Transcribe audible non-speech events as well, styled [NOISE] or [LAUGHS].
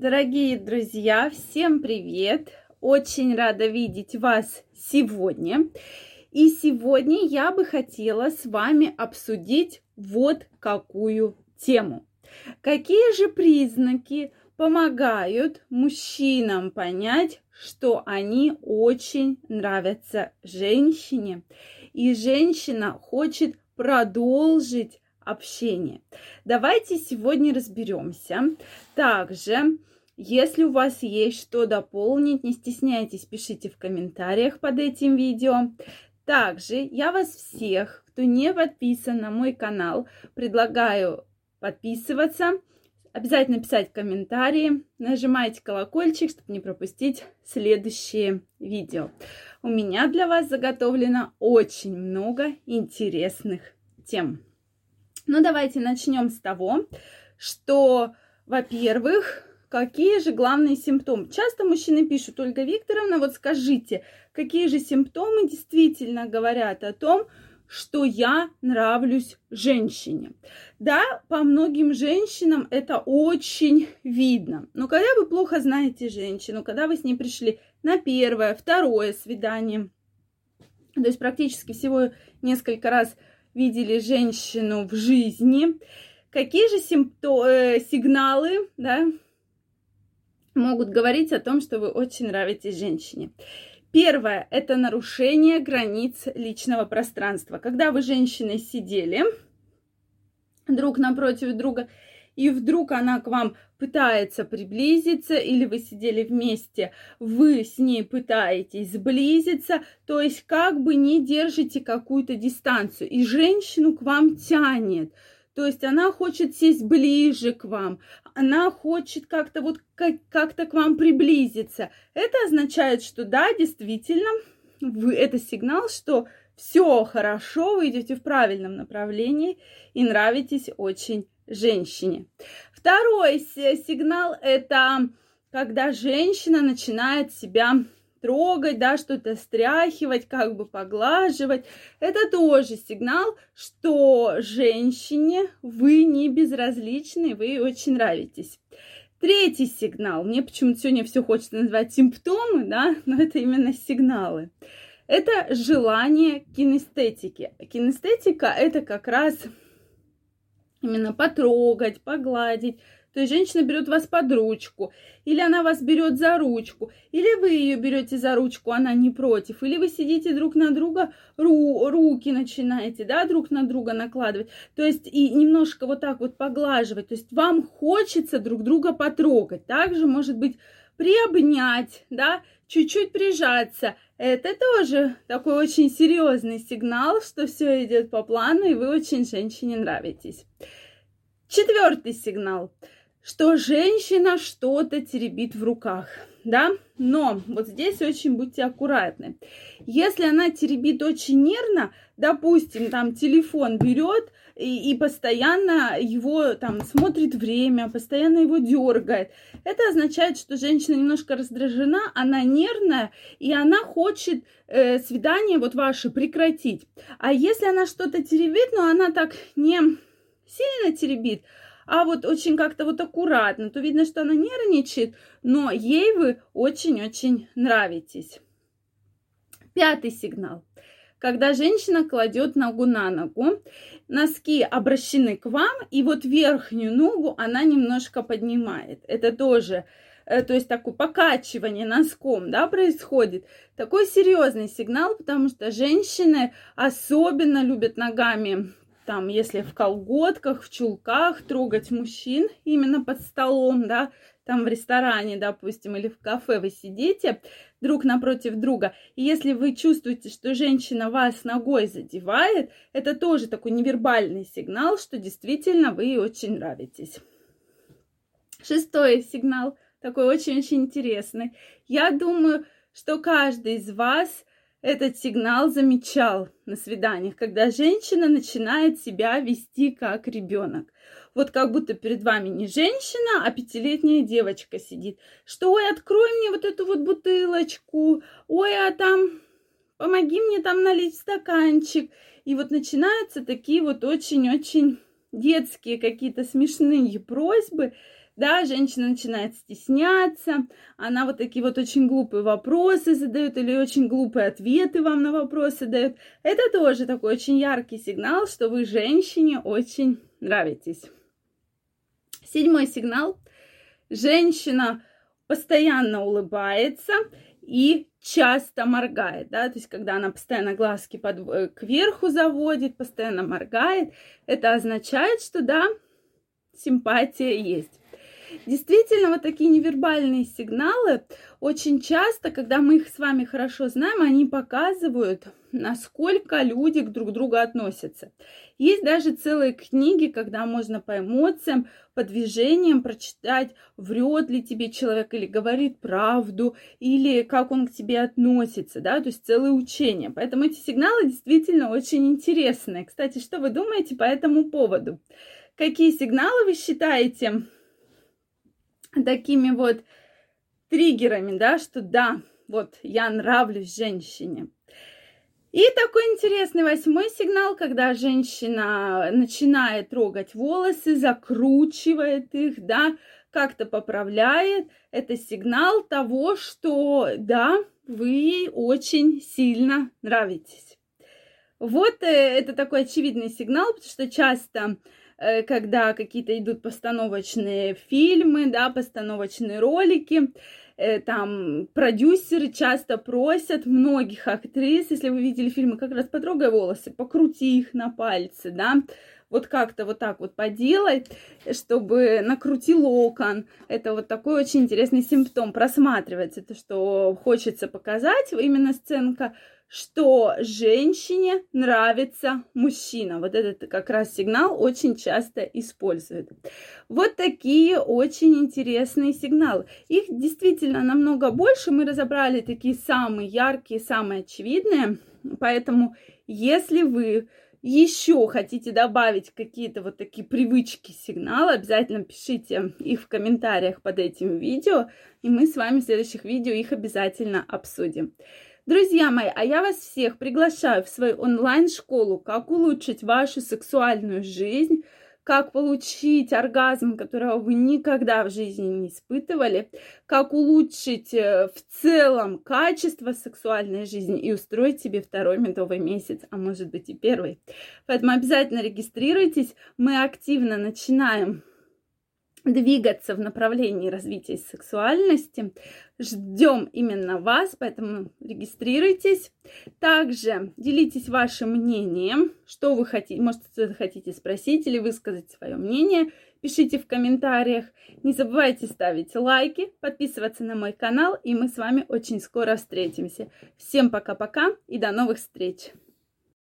Дорогие друзья, всем привет! Очень рада видеть вас сегодня. И сегодня я бы хотела с вами обсудить вот какую тему. Какие же признаки помогают мужчинам понять, что они очень нравятся женщине, и женщина хочет продолжить общение. Давайте сегодня разберемся. Также, если у вас есть что дополнить, не стесняйтесь, пишите в комментариях под этим видео. Также я вас всех, кто не подписан на мой канал, предлагаю подписываться, обязательно писать комментарии, нажимайте колокольчик, чтобы не пропустить следующие видео. У меня для вас заготовлено очень много интересных тем. Ну, давайте начнем с того, что, во-первых, какие же главные симптомы? Часто мужчины пишут, Ольга Викторовна, вот скажите, какие же симптомы действительно говорят о том, что я нравлюсь женщине. Да, по многим женщинам это очень видно. Но когда вы плохо знаете женщину, когда вы с ней пришли на первое, второе свидание, то есть практически всего несколько раз видели женщину в жизни, какие же симптом, э, сигналы да, могут говорить о том, что вы очень нравитесь женщине. Первое – это нарушение границ личного пространства. Когда вы женщиной сидели друг напротив друга, и вдруг она к вам пытается приблизиться, или вы сидели вместе, вы с ней пытаетесь сблизиться, то есть как бы не держите какую-то дистанцию, и женщину к вам тянет. То есть она хочет сесть ближе к вам, она хочет как-то вот как-то к вам приблизиться. Это означает, что да, действительно, вы, это сигнал, что все хорошо, вы идете в правильном направлении и нравитесь очень женщине. Второй сигнал – это когда женщина начинает себя трогать, да, что-то стряхивать, как бы поглаживать. Это тоже сигнал, что женщине вы не безразличны, вы очень нравитесь. Третий сигнал. Мне почему-то сегодня все хочется назвать симптомы, да, [LAUGHS] но это именно сигналы. Это желание кинестетики. Кинестетика – это как раз именно потрогать, погладить. То есть женщина берет вас под ручку, или она вас берет за ручку, или вы ее берете за ручку, она не против, или вы сидите друг на друга, ру, руки начинаете, да, друг на друга накладывать, то есть и немножко вот так вот поглаживать, то есть вам хочется друг друга потрогать, также может быть приобнять, да, чуть-чуть прижаться. Это тоже такой очень серьезный сигнал, что все идет по плану, и вы очень женщине нравитесь. Четвертый сигнал, что женщина что-то теребит в руках, да, но вот здесь очень будьте аккуратны. Если она теребит очень нервно, допустим, там телефон берет, и, и постоянно его там смотрит время, постоянно его дергает. Это означает, что женщина немножко раздражена, она нервная, и она хочет э, свидание вот ваше прекратить. А если она что-то теребит, но она так не сильно теребит, а вот очень как-то вот аккуратно, то видно, что она нервничает, но ей вы очень-очень нравитесь. Пятый сигнал когда женщина кладет ногу на ногу, носки обращены к вам, и вот верхнюю ногу она немножко поднимает. Это тоже э, то есть такое покачивание носком, да, происходит. Такой серьезный сигнал, потому что женщины особенно любят ногами, там, если в колготках, в чулках трогать мужчин именно под столом, да, там в ресторане, допустим, или в кафе вы сидите друг напротив друга, и если вы чувствуете, что женщина вас ногой задевает, это тоже такой невербальный сигнал, что действительно вы ей очень нравитесь. Шестой сигнал, такой очень-очень интересный. Я думаю, что каждый из вас этот сигнал замечал на свиданиях, когда женщина начинает себя вести как ребенок. Вот как будто перед вами не женщина, а пятилетняя девочка сидит. Что, ой, открой мне вот эту вот бутылочку, ой, а там помоги мне там налить стаканчик. И вот начинаются такие вот очень-очень детские какие-то смешные просьбы, да, женщина начинает стесняться, она вот такие вот очень глупые вопросы задает или очень глупые ответы вам на вопросы дает. Это тоже такой очень яркий сигнал, что вы женщине очень нравитесь. Седьмой сигнал. Женщина постоянно улыбается и часто моргает, да, то есть когда она постоянно глазки под, э, кверху заводит, постоянно моргает, это означает, что да, симпатия есть. Действительно, вот такие невербальные сигналы очень часто, когда мы их с вами хорошо знаем, они показывают, насколько люди к друг другу относятся. Есть даже целые книги, когда можно по эмоциям, по движениям прочитать, врет ли тебе человек или говорит правду, или как он к тебе относится, да, то есть целые учения. Поэтому эти сигналы действительно очень интересные. Кстати, что вы думаете по этому поводу? Какие сигналы вы считаете такими вот триггерами, да, что да, вот я нравлюсь женщине. И такой интересный восьмой сигнал, когда женщина начинает трогать волосы, закручивает их, да, как-то поправляет. Это сигнал того, что да, вы очень сильно нравитесь. Вот э, это такой очевидный сигнал, потому что часто когда какие-то идут постановочные фильмы, да, постановочные ролики, э, там продюсеры часто просят многих актрис, если вы видели фильмы, как раз потрогай волосы, покрути их на пальцы, да, вот как-то вот так вот поделай, чтобы накрути локон. Это вот такой очень интересный симптом. Просматривается то, что хочется показать, именно сценка, что женщине нравится мужчина. Вот этот как раз сигнал очень часто используют. Вот такие очень интересные сигналы. Их действительно намного больше. Мы разобрали такие самые яркие, самые очевидные. Поэтому, если вы еще хотите добавить какие-то вот такие привычки, сигналы, обязательно пишите их в комментариях под этим видео, и мы с вами в следующих видео их обязательно обсудим. Друзья мои, а я вас всех приглашаю в свою онлайн-школу «Как улучшить вашу сексуальную жизнь», как получить оргазм, которого вы никогда в жизни не испытывали, как улучшить э, в целом качество сексуальной жизни и устроить себе второй медовый месяц, а может быть и первый. Поэтому обязательно регистрируйтесь. Мы активно начинаем двигаться в направлении развития сексуальности. Ждем именно вас, поэтому регистрируйтесь. Также делитесь вашим мнением, что вы хотите, может, хотите спросить или высказать свое мнение. Пишите в комментариях. Не забывайте ставить лайки, подписываться на мой канал, и мы с вами очень скоро встретимся. Всем пока-пока и до новых встреч!